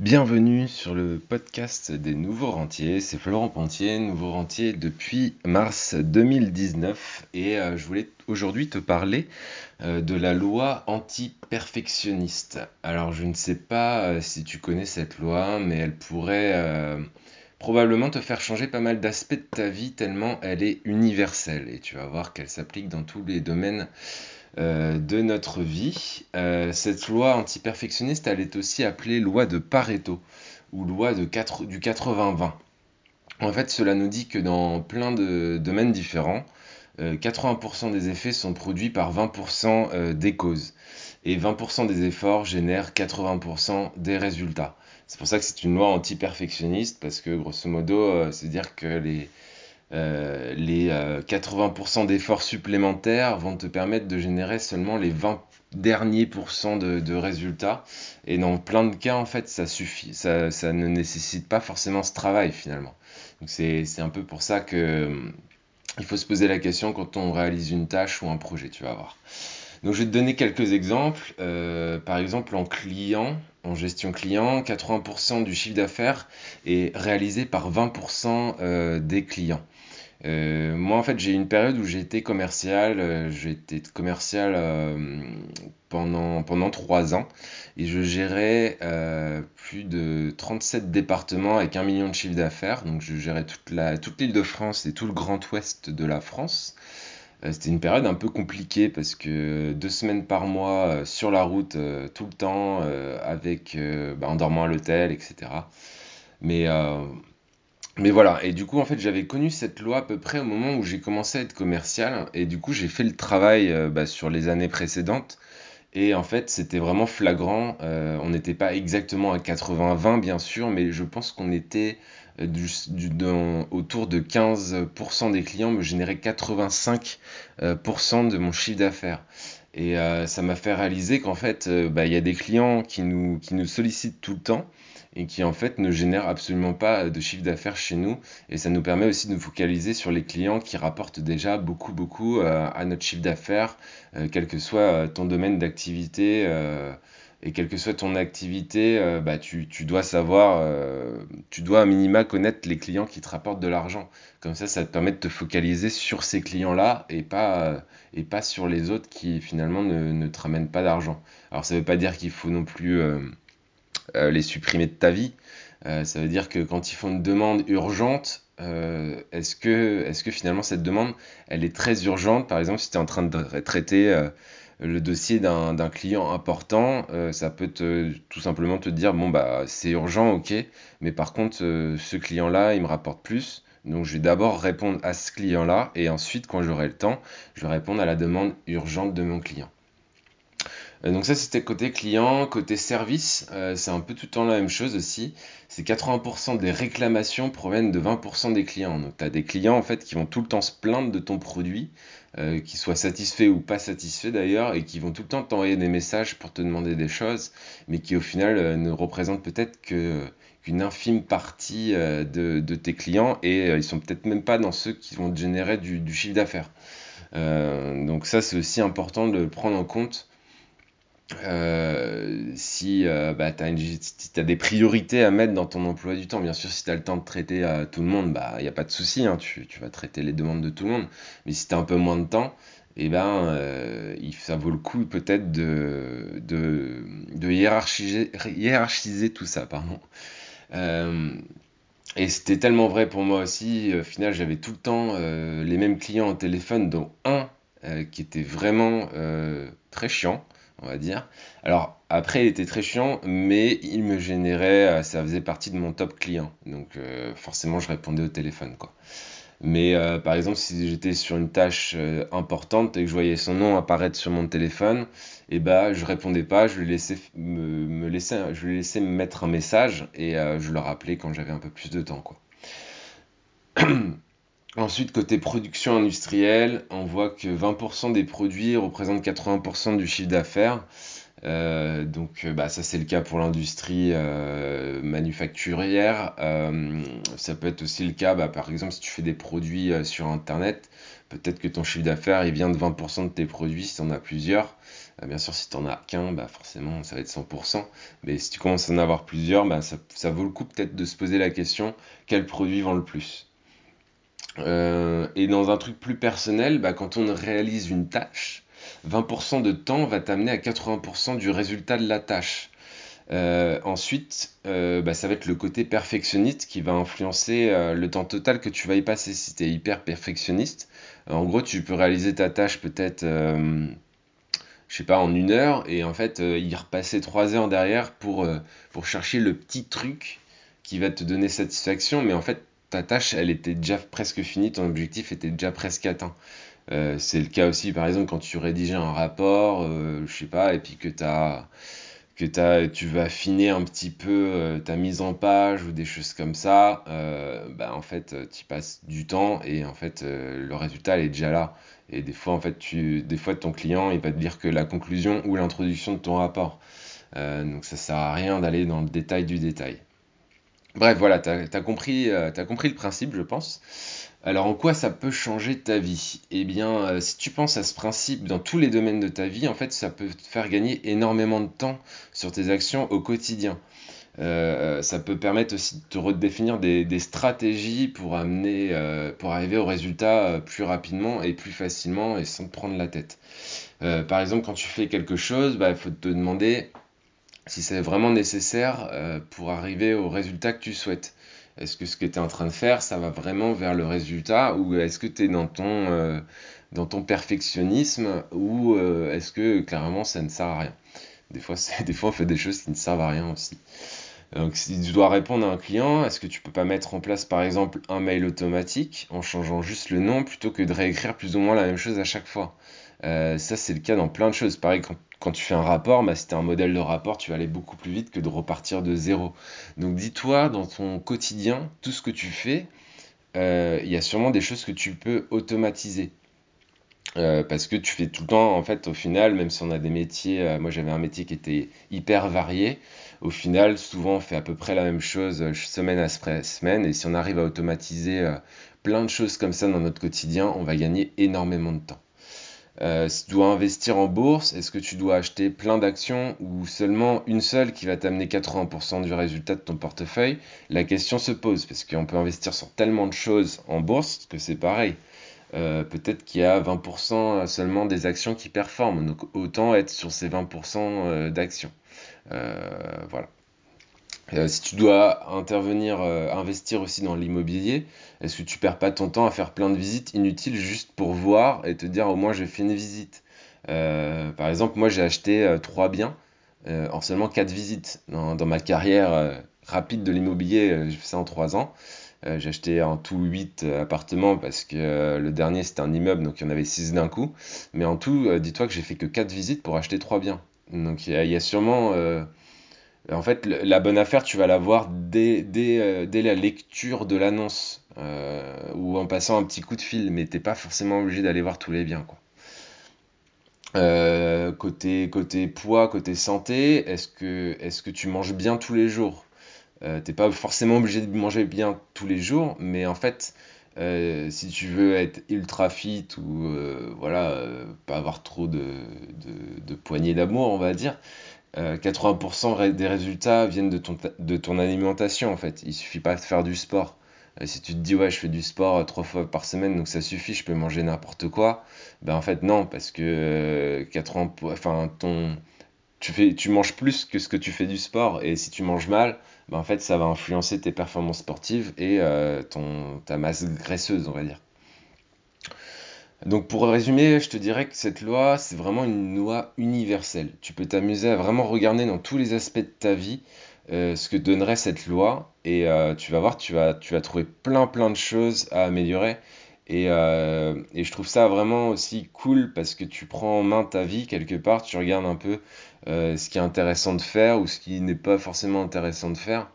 Bienvenue sur le podcast des nouveaux rentiers. C'est Florent Pontier, nouveau rentier depuis mars 2019. Et euh, je voulais aujourd'hui te parler euh, de la loi anti-perfectionniste. Alors je ne sais pas euh, si tu connais cette loi, mais elle pourrait probablement te faire changer pas mal d'aspects de ta vie tellement elle est universelle. Et tu vas voir qu'elle s'applique dans tous les domaines de notre vie. Euh, cette loi anti-perfectionniste, elle est aussi appelée loi de Pareto ou loi de 4, du 80-20. En fait, cela nous dit que dans plein de domaines différents, 80% euh, des effets sont produits par 20% des causes. Et 20% des efforts génèrent 80% des résultats. C'est pour ça que c'est une loi anti-perfectionniste, parce que grosso modo, c'est dire que les, euh, les 80% euh, d'efforts supplémentaires vont te permettre de générer seulement les 20 derniers pourcents de, résultats. Et dans plein de cas, en fait, ça suffit. Ça, ça ne nécessite pas forcément ce travail finalement. Donc c'est un peu pour ça que il faut se poser la question quand on réalise une tâche ou un projet, tu vas voir. Donc je vais te donner quelques exemples. Euh, par exemple, en client, en gestion client, 80% du chiffre d'affaires est réalisé par 20% des clients. Euh, moi, en fait, j'ai une période où j'ai été commercial. Euh, j'ai été commercial euh, pendant, pendant 3 ans et je gérais plus de 37 départements avec 1 million de chiffre d'affaires. Donc, je gérais toute la, toute l'île de France et tout le grand ouest de la France. C'était une période un peu compliquée parce que deux semaines par mois sur la route tout le temps avec bah, en dormant à l'hôtel, etc. Mais mais voilà, et du coup, en fait, j'avais connu cette loi à peu près au moment où j'ai commencé à être commercial, et du coup, j'ai fait le travail euh, bah, sur les années précédentes, et en fait, c'était vraiment flagrant. euh, on n'était pas exactement à 80-20, bien sûr, mais je pense qu'on était euh, du, du- autour de 15% des clients me généraient 85% euh, de mon chiffre d'affaires. Et ça m'a fait réaliser qu'en fait, bah, il y a des clients qui nous, qui nous sollicitent tout le temps et qui en fait ne génèrent absolument pas de chiffre d'affaires chez nous. Et ça nous permet aussi de nous focaliser sur les clients qui rapportent déjà beaucoup, beaucoup euh, à notre chiffre d'affaires, euh, quel que soit euh, ton domaine d'activité. et quelle que soit ton activité, bah, tu, dois savoir, tu dois à minima connaître les clients qui te rapportent de l'argent. Comme ça, ça te permet de te focaliser sur ces clients-là et pas, et pas sur les autres qui finalement ne, te ramènent pas d'argent. Alors ça ne veut pas dire qu'il faut non plus les supprimer de ta vie. Euh, ça veut dire que quand ils font une demande urgente, euh, est-ce que, est-ce que finalement cette demande, elle est très urgente? Par exemple, si tu es en train de traiter euh, le dossier d'un client important, euh, ça peut tout simplement te dire, bon, bah, c'est urgent, ok, mais par contre, euh, ce client-là, il me rapporte plus. Donc, je vais d'abord répondre à ce client-là, et ensuite, quand j'aurai le temps, je vais répondre à la demande urgente de mon client. Euh, donc ça c'était côté client, côté service, euh, c'est un peu tout le temps la même chose aussi. C'est 80% des réclamations proviennent de 20% des clients. Donc tu as des clients en fait qui vont tout le temps se plaindre de ton produit, euh, qu'ils soient satisfaits ou pas satisfaits d'ailleurs, et qui vont tout le temps t'envoyer des messages pour te demander des choses, mais qui au final euh, ne représentent peut-être qu'une infime partie de, tes clients et ils sont peut-être même pas dans ceux qui vont te générer du, du chiffre d'affaires. Donc ça c'est aussi important de le prendre en compte euh, si euh, bah, tu as, des priorités à mettre dans ton emploi du temps, bien sûr, si tu as le temps de traiter euh, tout le monde, bah, il n'y a pas de souci, hein, tu, vas traiter les demandes de tout le monde. Mais si tu as un peu moins de temps, eh ben, euh, ça vaut le coup peut-être de, hiérarchiser, tout ça. Pardon. Et c'était tellement vrai pour moi aussi. Au final, j'avais tout le temps les mêmes clients au téléphone, dont un qui était vraiment très chiant, on va dire. Alors, après, il était très chiant, mais il me générait, euh, ça faisait partie de mon top client. Donc, euh, forcément, je répondais au téléphone, quoi. Mais euh, par exemple, si j'étais sur une tâche importante et que je voyais son nom apparaître sur mon téléphone, et bah je répondais pas, je lui laissais me, je laissais me mettre un message et je le rappelais quand j'avais un peu plus de temps, quoi. Ensuite, côté production industrielle, on voit que 20% des produits représentent 80% du chiffre d'affaires. Euh, donc, euh, bah, ça c'est le cas pour l'industrie euh, manufacturière. Ça peut être aussi le cas, bah, par exemple, si tu fais des produits sur Internet, peut-être que ton chiffre d'affaires il vient de 20% de tes produits si tu en as plusieurs. bien sûr, si tu n'en as qu'un, bah forcément, ça va être 100%. Mais si tu commences à en avoir plusieurs, ça, vaut le coup peut-être de se poser la question, quel produit vend le plus? Et dans un truc plus personnel, bah, quand on réalise une tâche, 20% de temps va t'amener à 80% du résultat de la tâche. Euh, ensuite, euh, bah, ça va être le côté perfectionniste qui va influencer euh, le temps total que tu vas y passer. Si tu es hyper perfectionniste, en gros, tu peux réaliser ta tâche peut-être, je sais pas, en une heure et en fait, y repasser trois heures derrière pour, pour chercher le petit truc qui va te donner satisfaction. Mais en fait, ta tâche, elle était déjà presque finie, ton objectif était déjà presque atteint. c'est le cas aussi, par exemple, quand tu rédiges un rapport, je sais pas, et puis que as que tu vas affiner un petit peu euh, ta mise en page ou des choses comme ça, euh, bah, en fait, euh, tu passes du temps et en fait, le résultat est déjà là. Et des fois, en fait, tu, des fois, ton client, il va te dire que la conclusion ou l'introduction de ton rapport. donc, ça sert à rien d'aller dans le détail du détail. Bref, voilà, tu as, compris, as compris le principe, je pense. Alors en quoi ça peut changer ta vie? Eh bien, euh, si tu penses à ce principe dans tous les domaines de ta vie, en fait, ça peut te faire gagner énormément de temps sur tes actions au quotidien. Euh, ça peut permettre aussi de te redéfinir des, stratégies pour amener, euh, pour arriver au résultat plus rapidement et plus facilement et sans te prendre la tête. par exemple, quand tu fais quelque chose, il bah, faut te demander si c'est vraiment nécessaire pour arriver au résultat que tu souhaites. Est-ce que ce que tu es en train de faire, ça va vraiment vers le résultat ou est-ce que tu es dans ton, euh, dans ton perfectionnisme ou euh, est-ce que clairement ça ne sert à rien? Des fois, des fois, on fait des choses qui ne servent à rien aussi. Donc, si tu dois répondre à un client, est-ce que tu peux pas mettre en place par exemple un mail automatique en changeant juste le nom plutôt que de réécrire plus ou moins la même chose à chaque fois? Euh, Ça, c'est le cas dans plein de choses. Pareil, quand quand tu fais un rapport, bah, si tu un modèle de rapport, tu vas aller beaucoup plus vite que de repartir de zéro. Donc dis-toi, dans ton quotidien, tout ce que tu fais, euh, il y a sûrement des choses que tu peux automatiser. Euh, parce que tu fais tout le temps, en fait, au final, même si on a des métiers, euh, moi j'avais un métier qui était hyper varié, au final, souvent on fait à peu près la même chose semaine après semaine, et si on arrive à automatiser plein de choses comme ça dans notre quotidien, on va gagner énormément de temps. Euh, tu dois investir en bourse, est-ce que tu dois acheter plein d'actions ou seulement une seule qui va t'amener 80% du résultat de ton portefeuille? La question se pose parce qu'on peut investir sur tellement de choses en bourse que c'est pareil. Euh, peut-être qu'il y a 20% seulement des actions qui performent, donc autant être sur ces 20% euh, d'actions. voilà. Euh, si tu dois intervenir, euh, investir aussi dans l'immobilier, est-ce que tu perds pas ton temps à faire plein de visites inutiles juste pour voir et te dire au moins j'ai fait une visite? Euh, Par exemple, moi j'ai acheté trois biens en seulement quatre visites. Dans, ma carrière rapide de l'immobilier, j'ai fait ça en trois ans. j'ai acheté en tout huit appartements parce que le dernier c'était un immeuble donc il y en avait six d'un coup. Mais en tout, dis-toi que j'ai fait que quatre visites pour acheter trois biens. Donc il y, a sûrement en fait, la bonne affaire, tu vas la voir dès, euh, la lecture de l'annonce euh, ou en passant un petit coup de fil, mais t'es pas forcément obligé d'aller voir tous les biens. Euh, côté, poids, côté santé, est-ce que, tu manges bien tous les jours? T'es pas forcément obligé de manger bien tous les jours, mais en fait, si tu veux être ultra fit ou voilà, pas avoir trop de poignées d'amour, on va dire, 80% euh, des résultats viennent de ton, de ton alimentation en fait. Il suffit pas de faire du sport. Euh, si tu te dis ouais je fais du sport euh, trois fois par semaine donc ça suffit, je peux manger n'importe quoi, ben en fait non parce que 80, enfin ton, tu fais, tu manges plus que ce que tu fais du sport et si tu manges mal, ben en fait ça va influencer tes performances sportives et ton, ta masse graisseuse on va dire. Donc pour résumer, je te dirais que cette loi, c'est vraiment une loi universelle. Tu peux t'amuser à vraiment regarder dans tous les aspects de ta vie euh, ce que donnerait cette loi et euh, tu vas voir, tu vas, tu trouver plein plein de choses à améliorer. Et, euh, et, je trouve ça vraiment aussi cool parce que tu prends en main ta vie quelque part, tu regardes un peu ce qui est intéressant de faire ou ce qui n'est pas forcément intéressant de faire.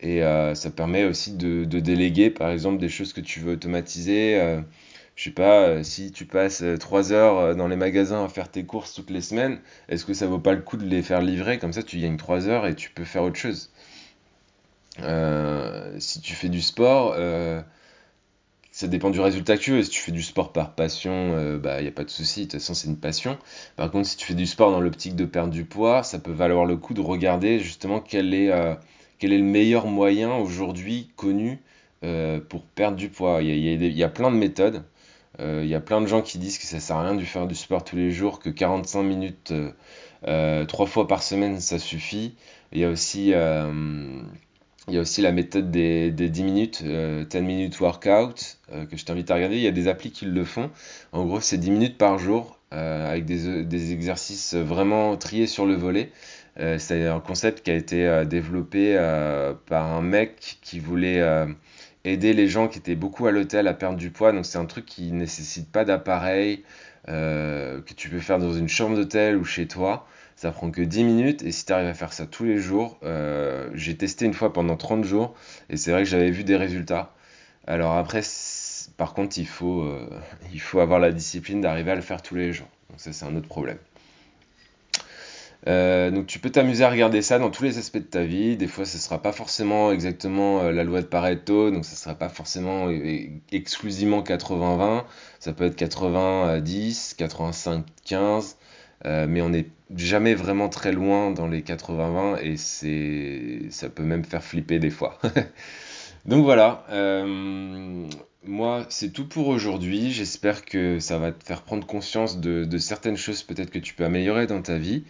Et ça permet aussi de, déléguer par exemple des choses que tu veux automatiser je sais pas, euh, si tu passes 3 euh, heures euh, dans les magasins à faire tes courses toutes les semaines, est-ce que ça vaut pas le coup de les faire livrer? Comme ça, tu gagnes 3 heures et tu peux faire autre chose. si tu fais du sport, ça dépend du résultat que tu veux. Si tu fais du sport par passion, il bah, n'y a pas de souci. De toute façon, c'est une passion. Par contre, si tu fais du sport dans l'optique de perdre du poids, ça peut valoir le coup de regarder justement quel est, le meilleur moyen aujourd'hui connu pour perdre du poids. Il y a plein de méthodes. Il y a plein de gens qui disent que ça sert à rien de faire du sport tous les jours, que 45 minutes euh, trois fois par semaine, ça suffit. Il y a aussi, euh, y a aussi la méthode des, des 10 minutes, 10 euh, minutes workout, que je t'invite à regarder. Il y a des applis qui le font. En gros, c'est 10 minutes par jour, avec des, des, exercices vraiment triés sur le volet. c'est un concept qui a été développé par un mec qui voulait aider les gens qui étaient beaucoup à l'hôtel à perdre du poids. Donc c'est un truc qui nécessite pas d'appareil, euh, que tu peux faire dans une chambre d'hôtel ou chez toi. Ça prend que 10 minutes et si tu arrives à faire ça tous les jours, euh, j'ai testé une fois pendant 30 jours et c'est vrai que j'avais vu des résultats. Alors après, par contre, il faut, euh, il faut avoir la discipline d'arriver à le faire tous les jours. Donc ça, c'est un autre problème. Euh, donc tu peux t'amuser à regarder ça dans tous les aspects de ta vie. Des fois, ce ne sera pas forcément exactement euh, la loi de Pareto, donc ce ne sera pas forcément euh, exclusivement 80-20. Ça peut être 80-10, 85-15, mais on n'est jamais vraiment très loin dans les 80-20 et ça peut même faire flipper des fois. donc voilà. moi, c'est tout pour aujourd'hui. J'espère que ça va te faire prendre conscience de certaines choses peut-être que tu peux améliorer dans ta vie.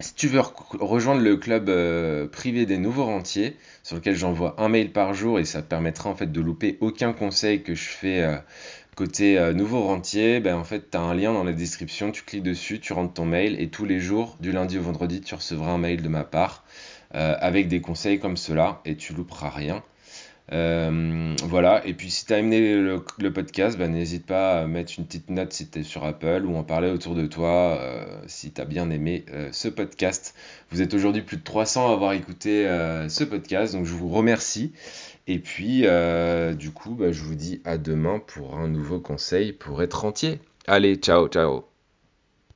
Si tu veux rejoindre le club euh, privé des nouveaux rentiers, sur lequel j'envoie un mail par jour et ça te permettra en fait de louper aucun conseil que je fais euh, côté euh, nouveau rentier, ben en fait tu as un lien dans la description, tu cliques dessus, tu rentres ton mail et tous les jours, du lundi au vendredi, tu recevras un mail de ma part avec des conseils comme cela et tu louperas rien. Euh, voilà, et puis si tu as aimé le, podcast, bah, n'hésite pas à mettre une petite note si tu es sur Apple ou en parler autour de toi euh, si tu as bien aimé euh, ce podcast. Vous êtes aujourd'hui plus de 300 à avoir écouté ce podcast, donc je vous remercie. Et puis, du coup, bah, je vous dis à demain pour un nouveau conseil pour être entier. Allez, ciao, ciao